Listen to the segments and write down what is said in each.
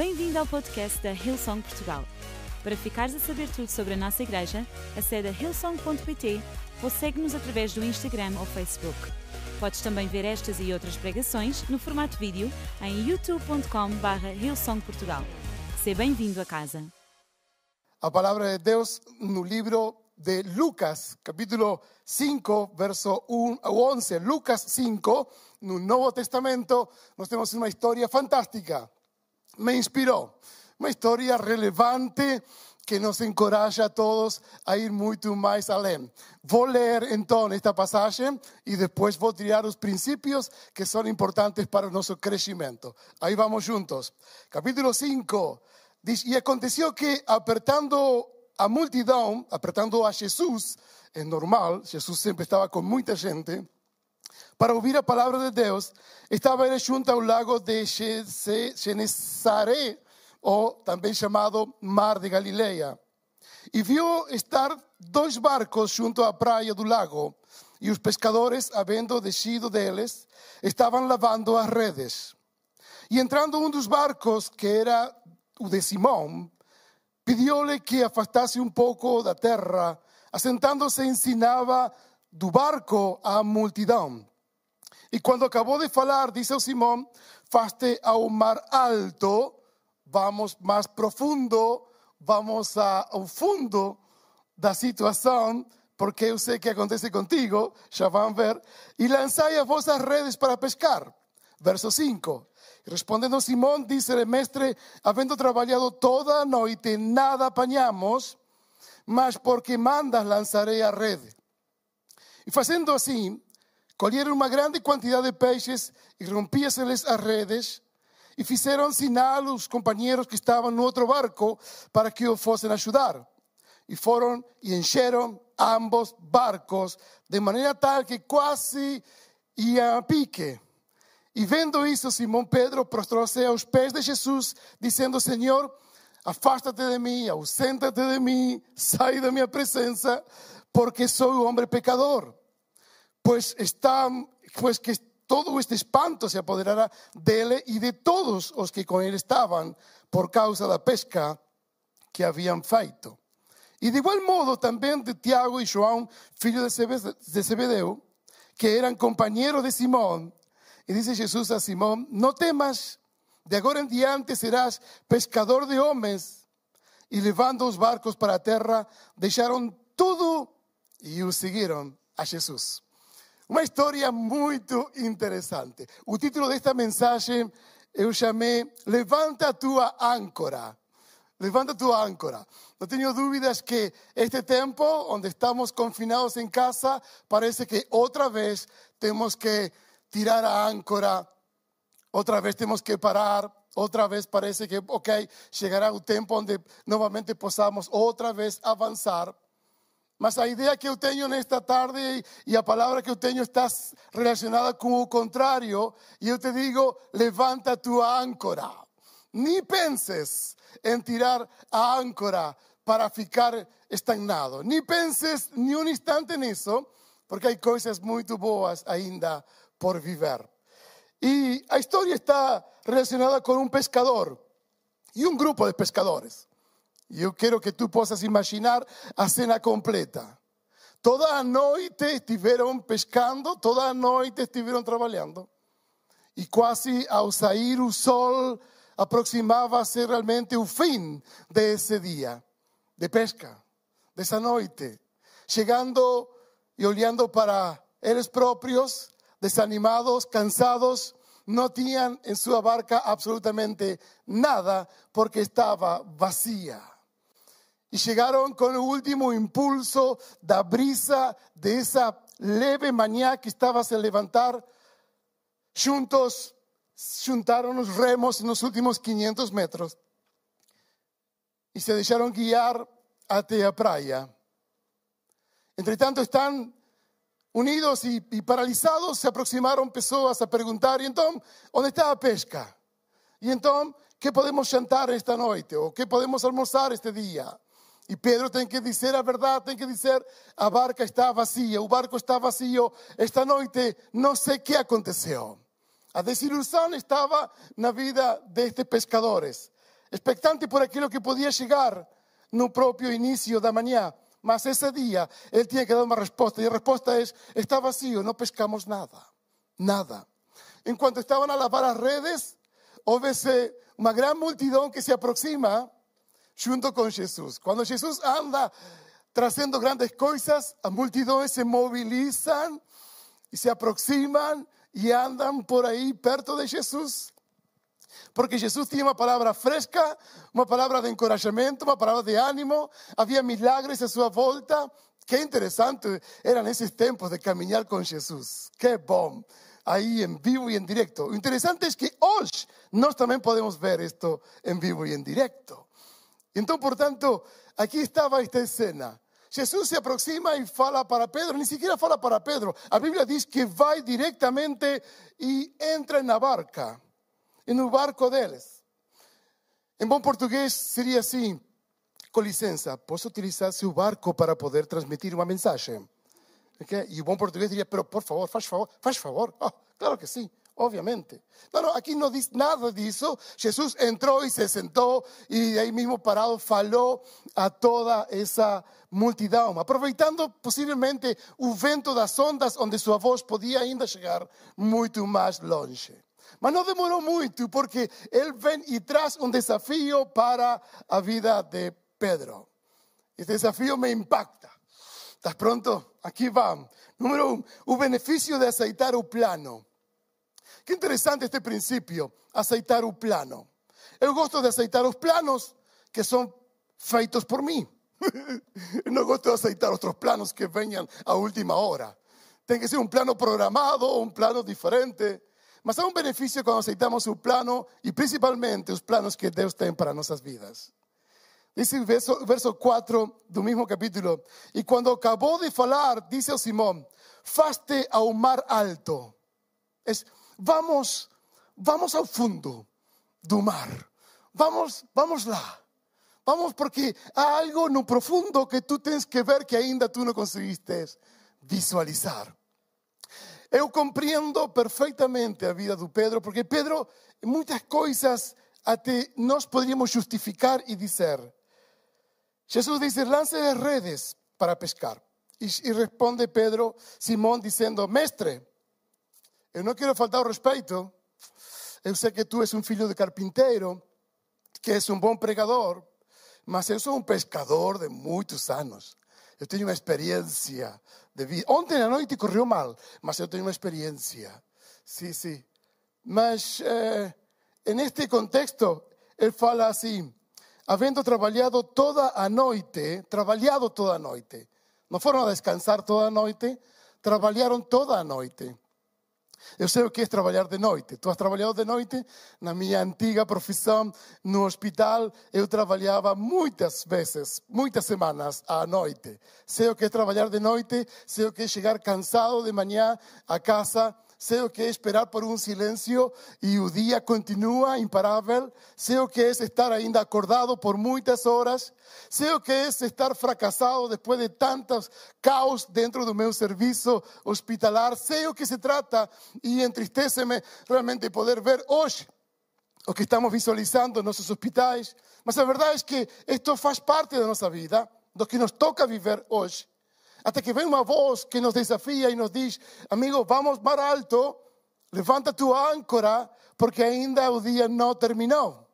Bem-vindo ao podcast da Hillsong Portugal. Para ficares a saber tudo sobre a nossa igreja, acede a hillsong.pt ou segue-nos através do Instagram ou Facebook. Podes também ver estas e outras pregações no formato vídeo em youtube.com.br hillsongportugal. Seja bem-vindo a casa. A palavra de Deus no livro de Lucas, capítulo 5, verso 1 a 11. Lucas 5, no Novo Testamento, nós temos uma história fantástica. Me inspirou. Uma história relevante que nos encoraja a todos a ir muito mais além. Vou ler então esta passagem e depois vou tirar os princípios que são importantes para o nosso crescimento. Aí vamos juntos. Capítulo 5 diz: E aconteceu que, apertando a multidão, apertando a Jesus, é normal, Jesus sempre estava com muita gente, para ouvir a palavra de Deus, estava ele junto ao lago de Genesaré, ou também chamado Mar de Galileia. E viu estar dois barcos junto à praia do lago, e os pescadores, havendo descido deles, estavam lavando as redes. E entrando um dos barcos, que era o de Simão, pediu-lhe que afastasse um pouco da terra, assentando-se ensinava do barco à multidão. E quando acabou de falar, disse ao Simão: Faste ao mar alto, vamos mais profundo, vamos ao fundo da situação, porque eu sei que acontece contigo, já vão ver, e lançai as vossas redes para pescar. Verso 5. Respondendo Simão, disse-lhe, mestre, havendo trabalhado toda a noite, nada apanhamos, mas porque mandas lançarei a rede. E fazendo assim, colheram uma grande quantidade de peixes e rompíase-lhes as redes, e fizeram sinal os companheiros que estavam no outro barco para que o fossem ajudar. E foram e encheram ambos barcos de maneira tal que quase iam a pique. E vendo isso, Simão Pedro prostrou-se aos pés de Jesus, dizendo: Senhor, afasta-te de mim, ausenta-te de mim, sai da minha presença, porque sou um homem pecador. Pois está, pues que todo este espanto se apoderará dele e de todos os que com ele estavam, por causa da pesca que haviam feito. E de igual modo também de Tiago e João, filho de Zebedeu, que eram companheiros de Simão. E disse Jesus a Simão: Não temas, de agora em diante serás pescador de homens. E levando os barcos para a terra, deixaram tudo e o seguiram a Jesus. Uma história muito interessante. O título desta mensagem eu chamei Levanta a tua âncora. Levanta a tua âncora. Não tenho dúvidas que este tempo, onde estamos confinados em casa, parece que outra vez temos que tirar a âncora, outra vez temos que parar, outra vez parece que, ok, chegará o tempo onde novamente possamos outra vez avançar. Mas a ideia que eu tenho nesta tarde e a palavra que eu tenho está relacionada com o contrário. E eu te digo: levanta tua âncora. Nem penses em tirar a âncora para ficar estagnado. Nem penses nem um instante nisso, porque há coisas muito boas ainda por viver. E a história está relacionada com um pescador e um grupo de pescadores. Eu quero que tu possas imaginar a cena completa. Toda a noite estiveram pescando, toda a noite estiveram trabalhando. E quase ao sair o sol, aproximava-se realmente o fim desse dia de pesca, dessa noite. Chegando e olhando para eles próprios, desanimados, cansados, não tinham em sua barca absolutamente nada porque estava vazia. Y llegaron con el último impulso da brisa de esa leve manhã que estaba a levantar. Juntos juntaron los remos en los últimos 500 metros y se dejaron guiar hasta la playa. Entre tanto están unidos y, y, paralizados, se aproximaron pessoas a perguntar, e então, onde está a pesca? E então, que podemos jantar esta noite? Ou que podemos almoçar este dia? E Pedro tem que dizer a verdade, tem que dizer: a barca está vazia, o barco está vazio. Esta noite não sei o que aconteceu. A desilusão estava na vida destes pescadores. expectante por aquilo que podia chegar no próprio início da manhã. Mas esse dia ele tinha que dar uma resposta, e a resposta é: está vazio, não pescamos nada, nada. Enquanto estavam a lavar as redes, houve-se uma grande multidão que se aproxima junto com Jesus. Quando Jesus anda trazendo grandes coisas, as multidões se mobilizam e se aproximam e andam por aí perto de Jesus. Porque Jesús tinha uma palavra fresca, uma palavra de encorajamento, uma palavra de ánimo, havia milagres a sua volta. Que interessante eram esses tempos de caminhar com Jesus. Que bom! Aí em vivo e em direto. O interessante é que hoje nós também podemos ver isto em vivo e em direto. Então, portanto, aqui estava esta cena. Jesus se aproxima e fala para Pedro, nem sequer fala para Pedro. A Bíblia diz que vai diretamente e entra na barca. e no barco deles. Em bom português seria assim: com licença, posso utilizar seu barco para poder transmitir uma mensagem? Okay? E o bom português pero por favor, faz favor, faz favor. Oh, claro que sim. Obviamente. Não, não, aqui não diz nada disso. Jesus entrou e se sentou e aí mesmo parado falou a toda essa multidão, aproveitando possivelmente o vento das ondas, onde sua voz podia ainda chegar muito mais longe. Mas não demorou muito, porque ele vem e traz um desafio para a vida de Pedro. Este desafio me impacta. ¿Estás pronto? Aqui vamos. Número um, o benefício de aceitar o plano. Que interessante este princípio, aceitar o plano. Eu gosto de aceitar os planos que são feitos por mim. não gosto de aceitar outros planos que venham à última hora. Tem que ser um plano programado, um plano diferente. Mas há um benefício quando aceitamos o plano e principalmente os planos que Deus tem para nossas vidas. Diz o verso, verso 4 do mesmo capítulo. E quando acabou de falar, disse ao Simão: Faste ao mar alto. Es, vamos, vamos ao fundo do mar. Vamos, vamos lá. Vamos porque há algo no profundo que tu tens que ver que ainda tu não conseguiste visualizar. Eu compreendo perfeitamente a vida do Pedro, porque Pedro, muitas coisas até nós poderíamos justificar e dizer. Jesus disse: lance as redes para pescar. E, e responde Pedro, Simão, dizendo: Mestre, eu não quero faltar o respeito. Eu sei que tu és um filho de carpinteiro, que és um bom pregador, mas eu sou um pescador de muitos anos. Eu tenho uma experiência de vida. Ontem à noite correu mal, mas eu tenho uma experiência. Sim, sim. Mas eh, neste contexto, ele fala assim: havendo trabalhado toda a noite, trabalhado toda a noite, não a descansar toda a noite, trabalharam toda a noite. Eu sei o que é trabalhar de noite. Tu has trabalhado de noite? Na minha antiga profissão no hospital, eu trabalhava muitas vezes, muitas semanas à noite. Sei o que é trabalhar de noite, sei o que é chegar cansado de manhã a casa sei o que é esperar por um silêncio e o dia continua imparável, sei o que é estar ainda acordado por muitas horas, sei o que é estar fracassado depois de tantos caos dentro do meu serviço hospitalar, sei o que se trata e entristece-me realmente poder ver hoje o que estamos visualizando nos nossos hospitais, mas a verdade é que isto faz parte da nossa vida, do que nos toca viver hoje. Hasta que vem uma voz que nos desafia e nos diz: Amigo, vamos mais alto, levanta tu âncora, porque ainda o dia não terminou.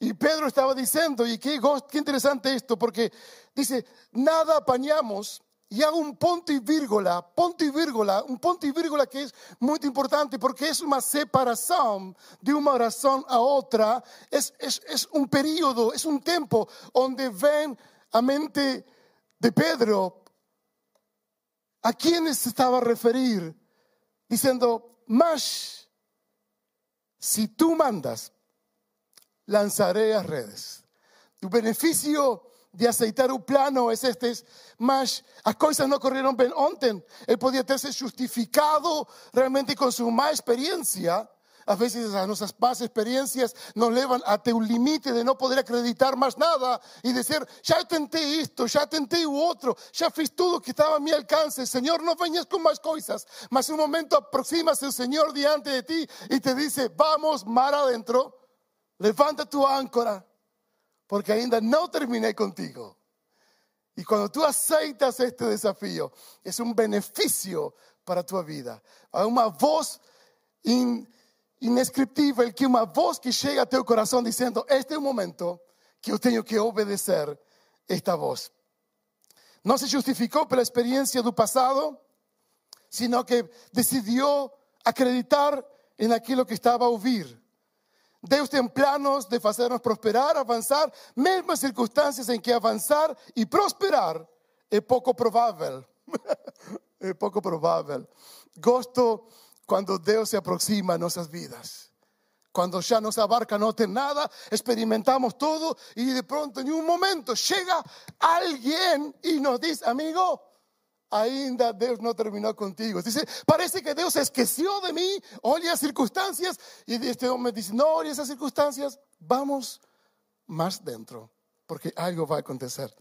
E Pedro estava dizendo, e que, que interessante isto, porque dice: Nada apanhamos. E há um ponto e vírgula, ponto e vírgula, um ponto e vírgula que é muito importante porque é uma separação de uma oração a outra, é, é, é um período, é um tempo onde vem a mente de Pedro a quién se estaba a referir diciendo, mas si tú mandas, lanzaré as redes. O beneficio de aceitar o plano es este, mas as coisas não correram bem ontem. Ele podia ter justificado realmente com sua má experiência a veces a nuestras más experiencias nos llevan hasta un límite de no poder acreditar más nada y decir, ya intenté esto, ya intenté otro, ya fiz todo que estaba a mi alcance. Señor, no vengas con más cosas. Mas un momento aproximas el Señor diante de ti y te dice, vamos mar adentro, levanta tu áncora porque ainda não terminei contigo. E quando tu aceitas este desafio, é um benefício para a tua vida. Há uma voz in, inescriptível, que uma voz que chega a teu coração dizendo: Este é o momento que eu tenho que obedecer esta voz. Não se justificou pela experiência do passado, sino que decidiu acreditar em aquilo que estava a ouvir. Deus tem planos de fazer-nos prosperar, avançar, mesmo em circunstâncias em que avançar e prosperar é pouco provável. é pouco provável. Gosto quando Deus se aproxima a nossas vidas. Quando já nossa barca não tem nada, experimentamos tudo e de pronto, em um momento, chega alguém e nos diz: Amigo, ainda Deus não terminou contigo. Dice, parece que Deus esqueceu de mim, olha as circunstâncias, e este homem diz, não olhe essas circunstâncias, vamos mais dentro, porque algo vai acontecer.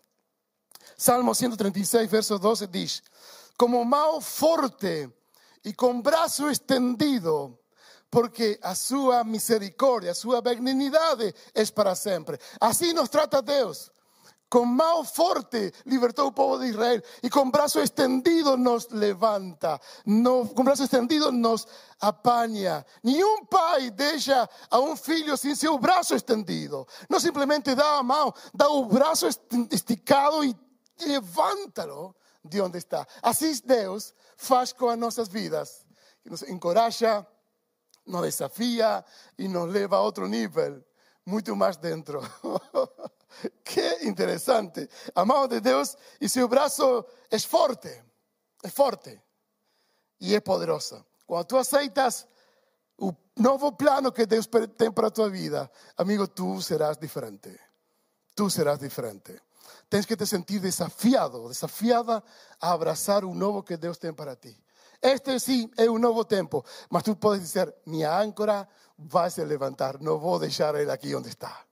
Salmo 136, verso 12 diz, como mão forte e com braço estendido, porque a sua misericórdia, a sua benignidade é para sempre. Assim nos trata Deus con mano forte libertó al pueblo de Israel y con brazo extendido nos levanta, no, con brazo extendido nos apaña. Un pai deja a un filho sin su brazo extendido. No simplemente da a mão, da o brazo esticado y levántalo de donde está. Así Deus faz com as nossas vidas, que nos encoraja, nos desafía y nos leva a otro nível, muito mais dentro. Qué interesante. Amado de Dios y su brazo es fuerte, es fuerte y es poderoso. Cuando tú aceitas un nuevo plano que Dios tiene para tu vida, amigo, tú serás diferente. Tú serás diferente. Tienes que te sentir desafiado, desafiada a abrazar un nuevo que Dios tiene para ti. Este sí es un nuevo tiempo, mas tú puedes decir, mi áncora va a levantar, no voy a dejar él aquí donde está.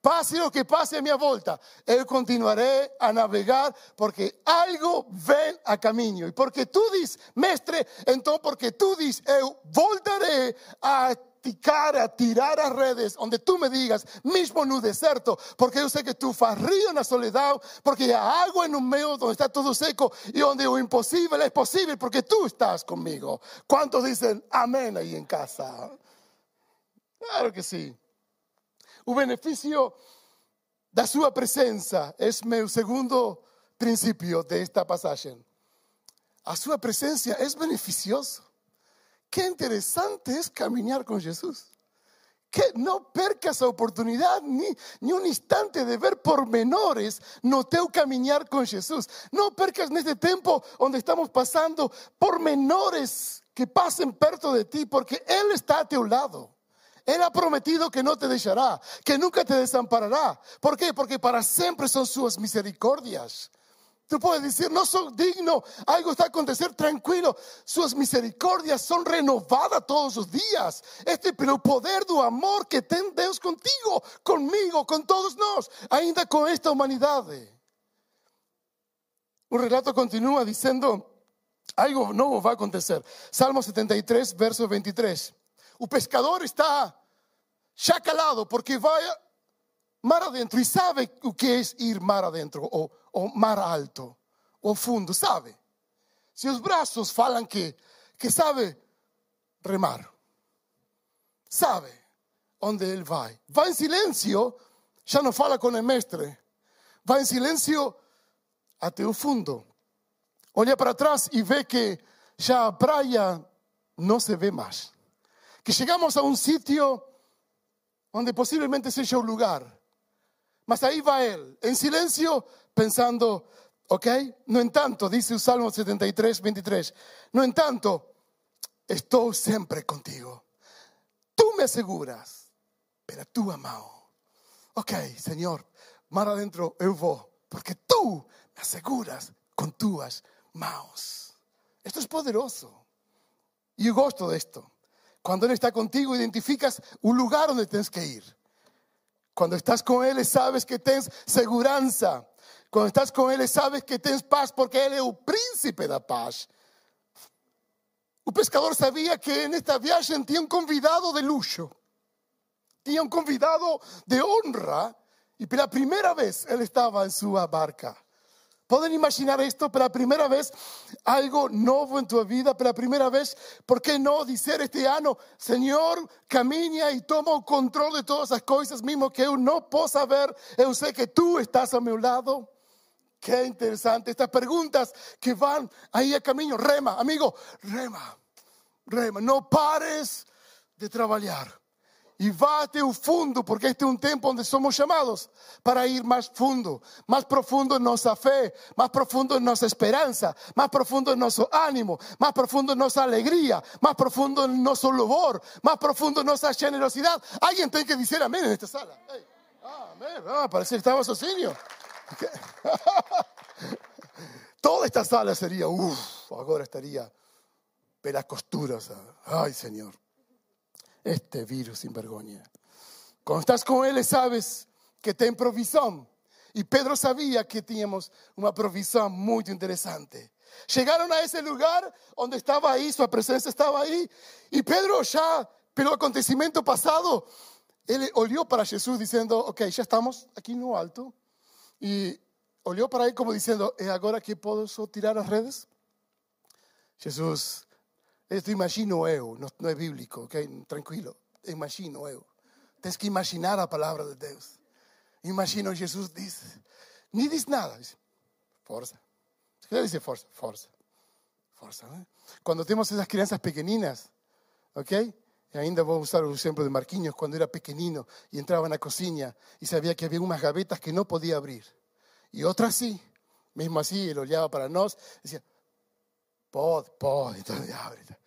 Pase lo que pase a mi volta, eu continuaré a navegar porque algo ven a caminho. E porque tu diz, mestre, então porque tu diz, eu voltaré a ticar, a tirar as redes onde tu me digas, mesmo no deserto, porque eu sei que tu faz rio na solidão, porque há água no meio onde está tudo seco e onde o impossível é possível, porque tu estás comigo. Quantos dizem amém aí em casa? Claro que sim. O beneficio da sua presença é meu segundo princípio desta passagem. A sua presença é beneficioso. Que interessante é caminhar com Jesus. Que não percas a oportunidade nem, nem um instante de ver pormenores no teu caminhar com Jesus. Não percas neste tempo onde estamos passando pormenores que passem perto de ti, porque Ele está a teu lado. Él ha prometido que no te dejará, que nunca te desamparará. ¿Por qué? Porque para siempre son sus misericordias. Tú puedes decir, no soy digno, algo está a acontecer, tranquilo. Sus misericordias son renovadas todos los días. Este pero poder do amor que ten Dios contigo, conmigo, con todos nós, ainda con esta humanidad. Un relato continúa diciendo, algo nuevo va a acontecer. Salmo 73, verso 23. O pescador está já calado porque vai mar adentro e sabe o que é ir mar adentro ou mar alto ou fundo, sabe? Se os braços falam que, que sabe remar, sabe onde ele vai. Vai em silêncio, já não fala com o mestre. Vai em silêncio até o fundo. Olha para trás e vê que já a praia não se vê mais. Que chegamos a um sitio donde posiblemente sea un lugar. Mas ahí va él, en silencio, pensando, ok, no en tanto, dice el Salmo 73, 23, no en tanto, estoy siempre contigo. Tú me aseguras, pero tú amado. Ok, Señor, mar adentro eu vou, porque tú me aseguras con tus manos. Esto es poderoso. Y yo gosto de esto. Cuando Él está contigo, identificas un lugar donde tienes que ir. Cuando estás con Él, sabes que tienes seguridad. Cuando estás con Él, sabes que tienes paz porque Él es el príncipe da paz. El pescador sabía que en esta viaje tenía un convidado de lujo, tenía un convidado de honra Y pela primeira vez ele estava em sua barca. Podem imaginar esto pela primeira vez, algo novo em tua vida, pela primeira vez, por que não dizer este ano, Senhor, caminha e toma o controle de todas as coisas, mesmo que eu não possa ver, eu sei que tu estás ao meu lado. Qué interesante. Estas preguntas que van ahí a camino. Rema, amigo, rema, rema. No pares de trabajar. Y va a un fundo, porque este es un tiempo donde somos llamados para ir más fundo, más profundo en nuestra fe, más profundo en nuestra esperanza, más profundo en nuestro ánimo, más profundo en nuestra alegría, más profundo en nuestro louvor, más profundo en nuestra generosidad. Alguien tiene que decir amén en esta sala. amén. Ah, parece que estaba sozinho. Toda esta sala sería, uff, ahora estaría pelas costuras. Ay, Señor, este virus sin vergüenza. Cuando estás con Él, sabes que te provisión. Y Pedro sabía que teníamos una provisión muy interesante. Llegaron a ese lugar donde estaba ahí, su presencia estaba ahí. Y Pedro ya, pero acontecimiento pasado, él olió para Jesús diciendo, ok, ya estamos aquí en lo alto. Y olió para él como diciendo, ¿es ahora que puedo tirar las redes? Jesús, esto imagino yo, no, es bíblico, ok, tranquilo, imagino yo. Tienes que imaginar la palabra de Dios. Imagino Jesús dice, ni dice nada, dice, fuerza. ¿Qué dice fuerza? Fuerza. ¿eh? Cuando tenemos esas crianzas pequeñinas, ¿ok? Y ainda a usar el ejemplo de Marquinhos cuando era pequeñino y entraba en la cocina y sabía que había unas gavetas que no podía abrir. Y otras sí. Mismo así, él olhaba para nos, decía, pod, pod, entonces abre.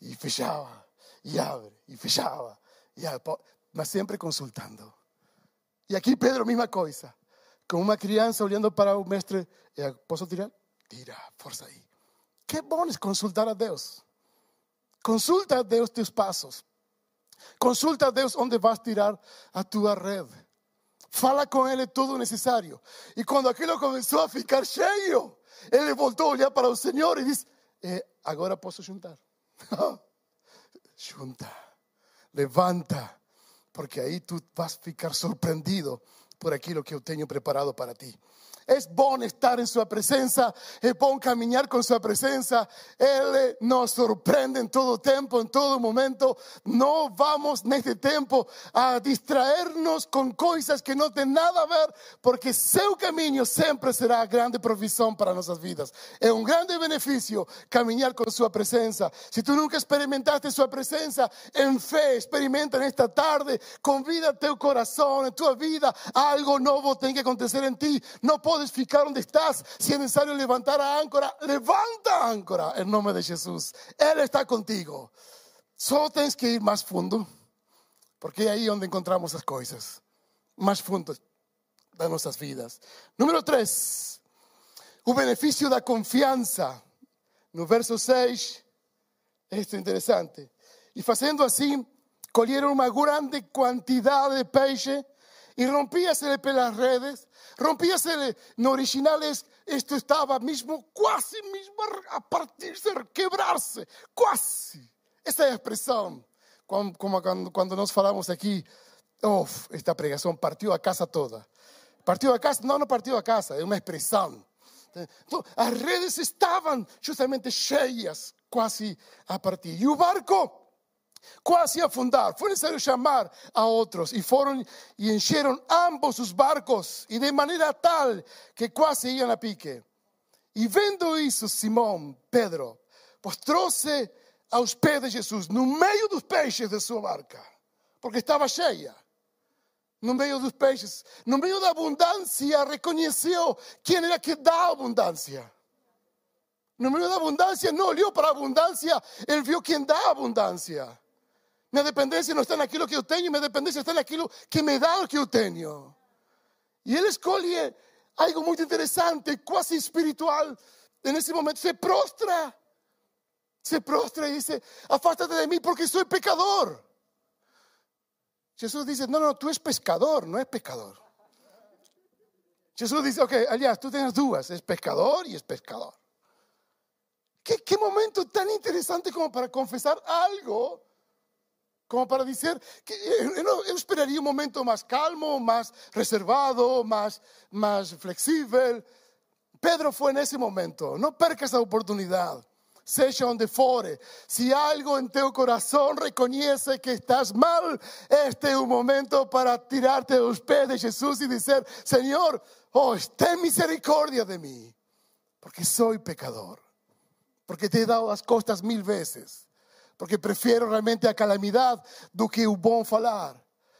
Y fechaba, y abre, y fechaba, y abre, mas siempre consultando. Y aquí Pedro, misma cosa. Con una crianza olhando para un mestre, ¿puedo tirar? Tira, ahí. Qué bueno es consultar a Dios. Consulta a Deus tus passos. Consulta a Deus onde vas tirar a tua rede. Fala com Ele tudo o necessário. E quando aquilo começou a ficar cheio, ele voltou a olhar para o Senhor e disse: eh, Agora posso juntar. Junta, levanta, porque aí tu vas ficar surpreendido por aquilo que eu tenho preparado para ti. Es bueno estar en su presencia, es bueno caminar con su presencia. Él nos sorprende en todo tiempo, en todo momento. No vamos en este tiempo a distraernos con cosas que no tienen nada a ver, porque su camino siempre será grande provisión para nuestras vidas. Es un grande beneficio caminar con su presencia. Si tú nunca experimentaste su presencia en fe, experimenta en esta tarde, convida tu corazón, en tu vida, algo nuevo tiene que acontecer en ti. No puedes ficar donde estás. Si es necesario levantar a áncora, levanta áncora en nombre de Jesús. Él está contigo. Solo tienes que ir más fundo, porque es ahí donde encontramos las cosas. Más fundo de nuestras vidas. Número 3. Un beneficio da confianza. No verso 6, esto es interesante. Y haciendo así, colieron una grande cantidad de peixe y rompíase pelas redes, rompíase no originales, esto estaba mismo, casi mismo a partirse, a quebrarse, casi. Esa expresión, como cuando, nos falamos aquí, esta pregación partió a casa toda. Partió a casa, no, no partió a casa, es una expresión. Las redes estaban justamente cheias, casi a partir. Y un barco quase afundar. Foi necessário chamar a outros e foram e encheram ambos os barcos e de maneira tal que quase iam a pique. E vendo isso, Simão, Pedro, postrou-se aos pés de Jesus, no meio dos peixes de sua barca, porque estava cheia. No meio dos peixes, no meio da abundância, reconheceu quem era que dá abundância. No meio da abundância, não olhou para a abundância, ele viu quem dá abundância. Minha dependência não está naquilo que eu tenho, minha dependência está naquilo que me dá o que eu tenho. E ele escolhe algo muito interessante, quase espiritual. Nesse momento se prostra. Se prostra e diz: Afasta-te de mim porque sou pecador. Jesus diz: Não, não, tu és pescador, não és pecador. Jesus diz: Ok, aliás, tu tens duas: és pescador e és pescador. Que, que momento tão interessante como para confessar algo como para decir que eu, eu esperaria um momento mais calmo, mais reservado, mais, mais flexível. Pedro foi nesse momento. Não perca essa oportunidade. Seja onde fore, se algo em teu coração reconhece que estás mal, este é o momento para tirarte aos pés de Jesus e dizer: Senhor, oh, ten misericórdia de mim, porque sou pecador, porque te he dado as costas mil vezes porque prefiero realmente a calamidad do que o bom falar.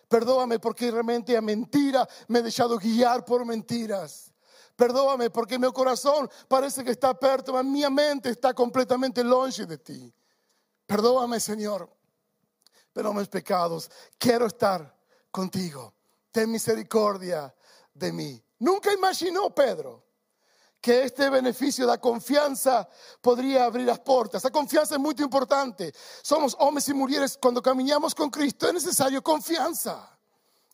Perdóame porque realmente a mentira me he deixado guiar por mentiras. Perdóame porque meu corazón parece que está perto, mas minha mente está completamente longe de ti. Perdóame, Señor, pero mis pecados. Quiero estar contigo. Ten misericordia de mí. Nunca imaginó Pedro que este beneficio da confianza podría abrir las puertas. La confianza es muy importante. Somos hombres y mujeres cuando caminamos con Cristo, es necesario confianza.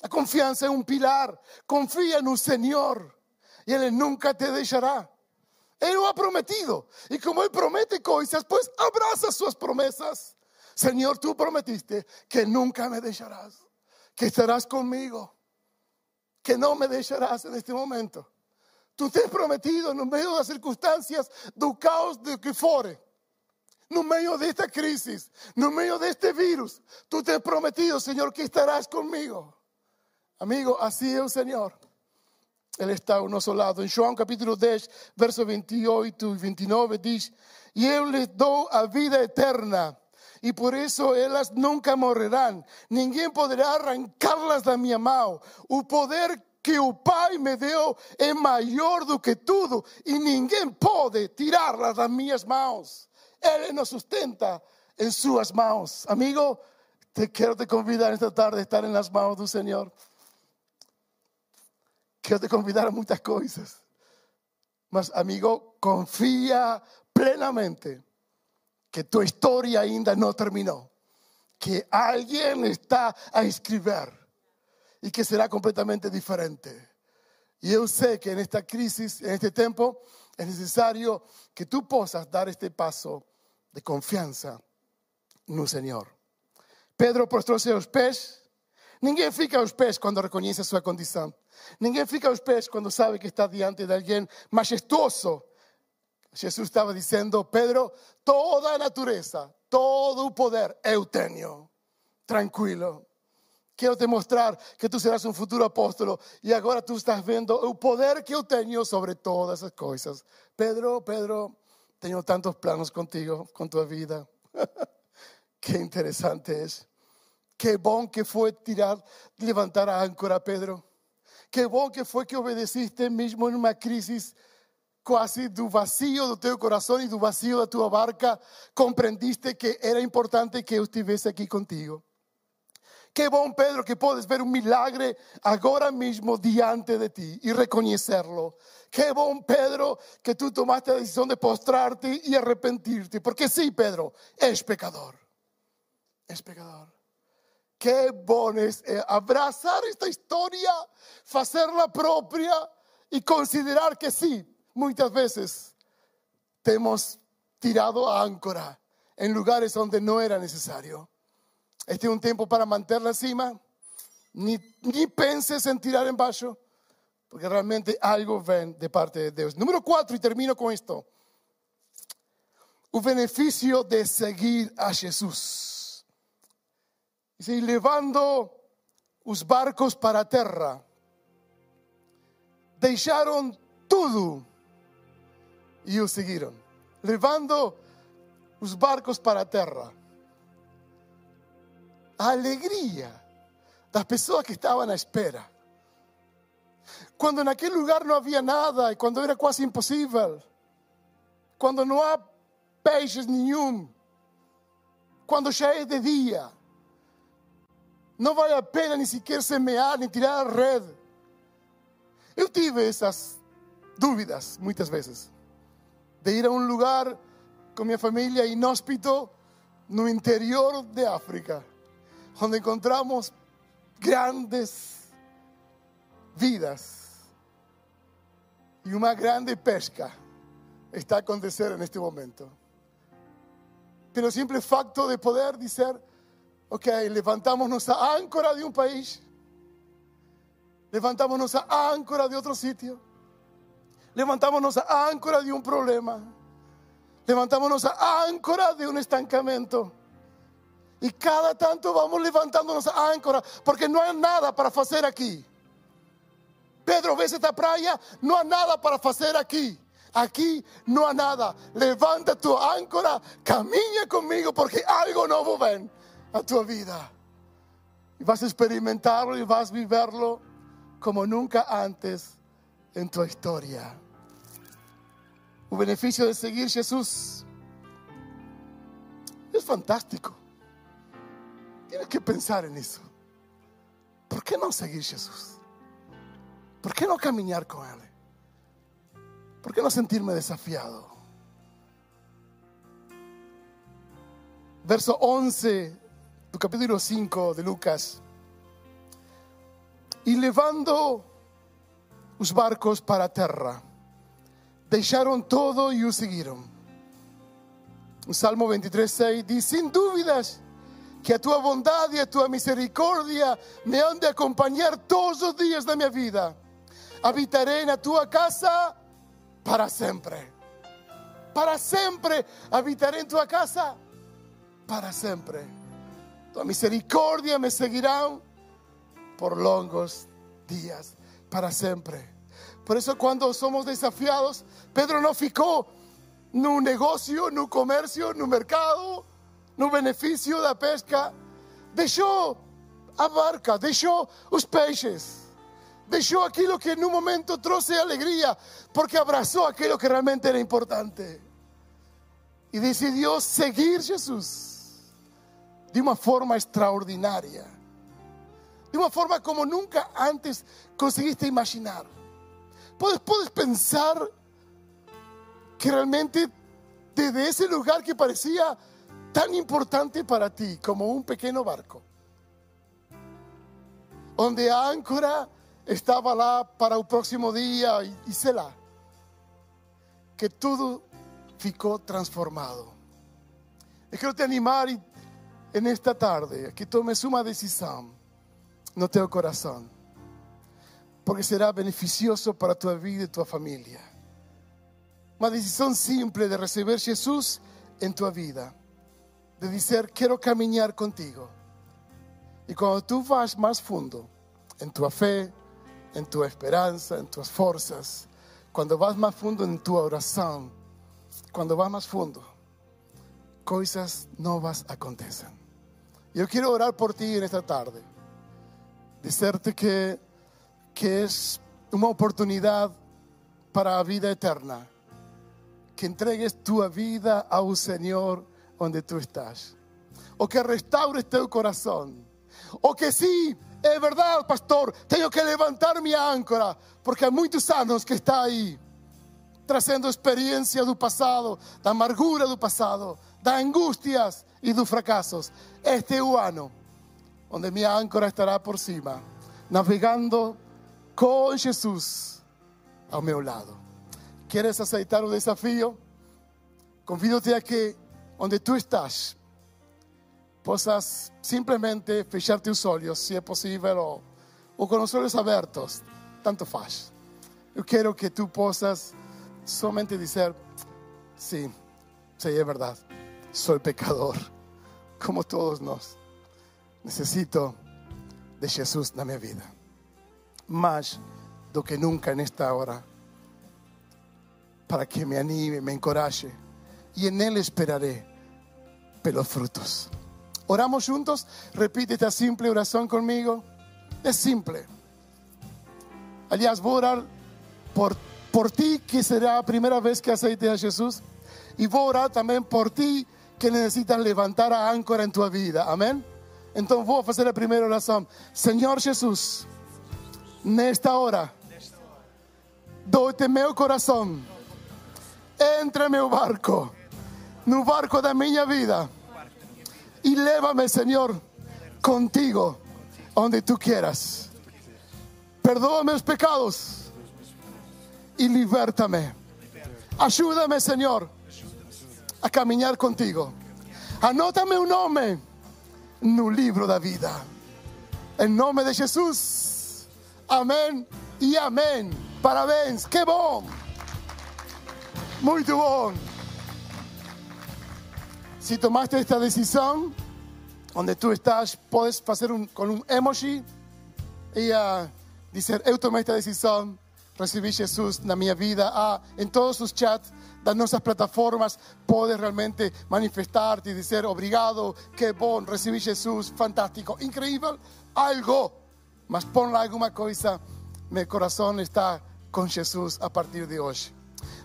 La confianza es un pilar. Confía en un Señor y Él nunca te dejará. Él lo ha prometido. Y como Él promete cosas, pues abraza sus promesas. Señor, tú prometiste que nunca me dejarás, que estarás conmigo, que no me dejarás en este momento. Tu tens prometido no meio das circunstâncias do caos do que fore, no meio desta crise, no meio deste vírus, tu tens prometido, Senhor, que estarás comigo. Amigo, assim é o Senhor. Ele está ao nosso lado. Em João capítulo 10, verso 28 e 29 diz: E eu lhes dou a vida eterna, e por isso elas nunca morrerão. Ninguém poderá arrancá-las da minha mão. O poder que o Pai me deu é maior do que tudo e ninguém pode tirá-la das minhas mãos. Nos sustenta em suas mãos. Amigo, te quero te convidar esta tarde a estar em las mãos do Senhor. Quero te convidar a muitas coisas. Mas, amigo, confia plenamente que tu história ainda não terminou. Que alguém está a escrever y que será completamente diferente. Y yo sé que en esta crisis, en este tiempo, es necesario que tú puedas dar este paso de confianza un Señor. Pedro postrou-se aos pés. Ninguém fica aos pés quando reconhece a sua condição. Ninguém fica aos pés quando sabe que está diante de alguém majestoso. Jesus estava dizendo, Pedro, toda a natureza, todo o poder eu tenho. Tranquilo. Quiero demostrar que tú serás un futuro apóstolo y ahora tú estás viendo el poder que yo tengo sobre todas esas cosas. Pedro, Pedro, tengo tantos planos contigo, con tu vida. Qué interesante es. Qué bon que fue tirar, levantar a áncora, Pedro. Qué bon que fue que obedeciste mismo en una crisis casi do vacío de tu corazón y do vacío de tu barca, comprendiste que era importante que yo estuviese aquí contigo. Qué bom, Pedro, que puedes ver un milagre ahora mismo diante de ti y reconocerlo. Qué bom, Pedro, que tú tomaste la decisión de postrarte y arrepentirte. Porque sí, Pedro, es pecador. Es pecador. Es eh, abrazar esta historia, hacerla propia y considerar que sí, muchas veces te hemos tirado a áncora en lugares donde no era necesario. Este es un tiempo para mantenerla encima. Ni, ni penses en tirar en porque realmente algo ven de parte de Dios. Número cuatro, y termino con esto. Un beneficio de seguir a Jesús. Dice, levando los barcos para a terra, deixaron todo y o seguiram. Levando los barcos para a terra a alegria das pessoas que estavam à espera. Quando naquele lugar não havia nada e quando era quase impossível, quando não há peixes nenhum, quando já é de dia, não vale a pena nem sequer semear nem tirar a rede. Eu tive essas dúvidas muitas vezes de ir a um lugar com minha família inóspito no interior de África donde encontramos grandes vidas y una grande pesca está a acontecer en este momento. Pero simple facto de poder decir, Ok, levantamos nuestra áncora de un país. Levantamos nuestra áncora de otro sitio. Levantamos nuestra áncora de un problema. Levantamos nuestra áncora de un estancamiento. Y cada tanto vamos levantando nuestra áncora porque no hay nada para hacer aquí. Pedro, ves esta playa, no hay nada para hacer aquí. Aquí no hay nada. Levanta tu áncora, camina conmigo porque algo nuevo ven a tu vida. Y vas a experimentarlo y vas a vivirlo como nunca antes en tu historia. El beneficio de seguir Jesús es fantástico. Tienes que pensar en eso. ¿Por qué no seguir Jesús? ¿Por qué no caminar con Él? ¿Por qué no sentirme desafiado? Verso 11 do capítulo 5 de Lucas. E levando os barcos para a terra, deixaram todo e o seguiram. O Salmo 23, 6 diz: Sem dúvidas, que a tua bondade e a tua misericórdia me han de acompanhar todos os dias da minha vida. Habitarei na tua casa para sempre. Para sempre habitaré en tu casa. Para sempre. Tu misericordia me seguirá por longos días. Para sempre. Por eso cuando somos desafiados, Pedro no ficou no negocio, no comercio, no mercado, no beneficio da pesca. Deixou a barca, deixou os peixes. Deixou aquilo que en un momento trouxe alegría, porque abrazó aquello que realmente era importante. Y decidió seguir Jesús de una forma extraordinaria, de una forma como nunca antes conseguiste imaginar. Puedes, puedes pensar que realmente desde ese lugar que parecía tan importante para ti como un pequeño barco, donde áncora estaba lá para o próximo e sei lá, que tudo ficou transformado. Eu quero te animar e, nesta tarde a que tomes uma decisão no teu coração, porque será beneficioso para a tua vida e tua família. Uma decisão simples de receber Jesus em tua vida, de dizer: Quero caminhar contigo. E quando tu vas mais fundo em tua fé, en tu esperanza, en tus fuerzas, cuando vas más fundo en tu oración, cuando vas más fundo, cosas nuevas acontecen. Yo quiero orar por ti en esta tarde, decirte que, que es una oportunidad para la vida eterna, que entregues tu vida a un Señor donde tú estás, o que restaures tu corazón, o que sí es verdad, pastor, tengo que levantar mi áncora, porque hay muchos años que está ahí, trazendo experiencia del pasado, da amargura del pasado, da angustias y de fracasos. Este es donde mi áncora estará por cima, navegando con Jesús a mi lado. ¿Quieres aceitar un desafío? Convídote a que donde tú estás, possas simplesmente fechar teus olhos, se é possível, ou, ou com os olhos abertos, tanto faz. Eu quero que tu possas somente dizer: Sim, sim, é verdade, sou pecador, como todos nós. Necessito de Jesus na minha vida, mais do que nunca nesta hora, para que me anime, me encoraje, e en Él esperaré pelos frutos. Oramos juntos. Repite esta simple oración conmigo. Es simple. Aliás, voy a orar por, por ti que será la primera vez que aceite a Jesús. Y voy a orar también por ti que necesitas levantar a áncora en tu vida. Amén. Entonces voy a hacer la primera oración. Señor Jesús, en esta hora, doy-te meu corazón. Entra en mi barco, no barco de mi vida y lévame, Señor, contigo donde tú quieras. Perdóname los pecados y libértame. Ayúdame, Señor, a caminar contigo. Anótame un nombre no livro da vida. Em nome de Jesus. Amém e amém. Parabéns, que bom. Muito bom. Si tomaste esta decisión, donde tú estás, puedes hacer un, con un emoji y uh, dizer: Eu tomei esta decisão, recebi Jesus na minha vida. Ah, em todos os chats das nossas plataformas, podes realmente manifestar-te e dizer: Obrigado, que bom, recebi Jesus, fantástico, incrível, algo. Mas pon lá alguma coisa, meu coração está com Jesus a partir de hoje.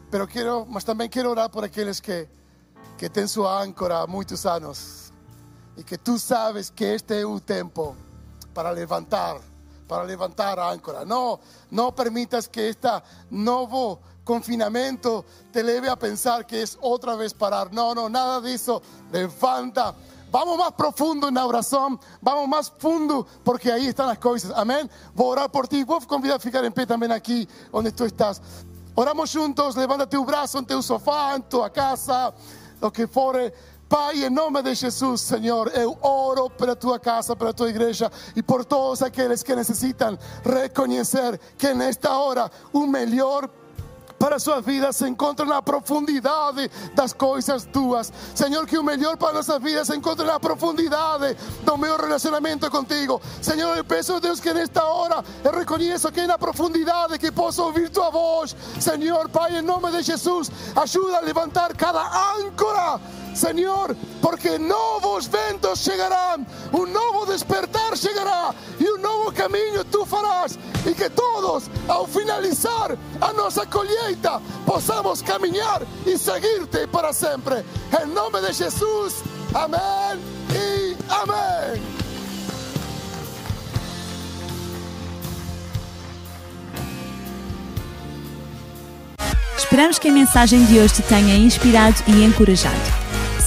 Pero quero, mas também quero orar por aqueles que, que têm sua âncora há muitos anos que tu sabes que este é o tempo para levantar para levantar a âncora. No, no permitas que este nuevo confinamiento te leve a pensar que es otra vez parar. No, no, nada de eso. Levanta. Vamos más profundo en la oración, vamos más profundo porque ahí están las cosas. Amén. Voy a orar por ti. Voy a convidar a ficar en pie también aquí donde tú estás. Oramos juntos, levanta tu brazo en tu sofá, en tu casa, lo que fuere. Pai, em nome de Jesus, Senhor, eu oro pela tua casa, pela tua igreja e por todos aqueles que necessitam reconhecer que nesta hora o melhor para suas vidas se encontra na profundidade das coisas tuas. Senhor, que o melhor para nossas vidas se encontra na profundidade do meu relacionamento contigo. Senhor, eu peço, Deus, que nesta hora eu reconheço que é na profundidade que posso ouvir tua voz. Senhor, Pai, em nome de Jesus, ajuda a levantar cada âncora Señor, porque nuevos ventos llegarán, un nuevo despertar llegará y un nuevo camino tú farás y que todos, al finalizar a nuestra colheita, podamos caminar y seguirte para siempre. En nombre de Jesús, amén y amén. Esperamos que a mensagem de hoje te tenha inspirado e encorajado.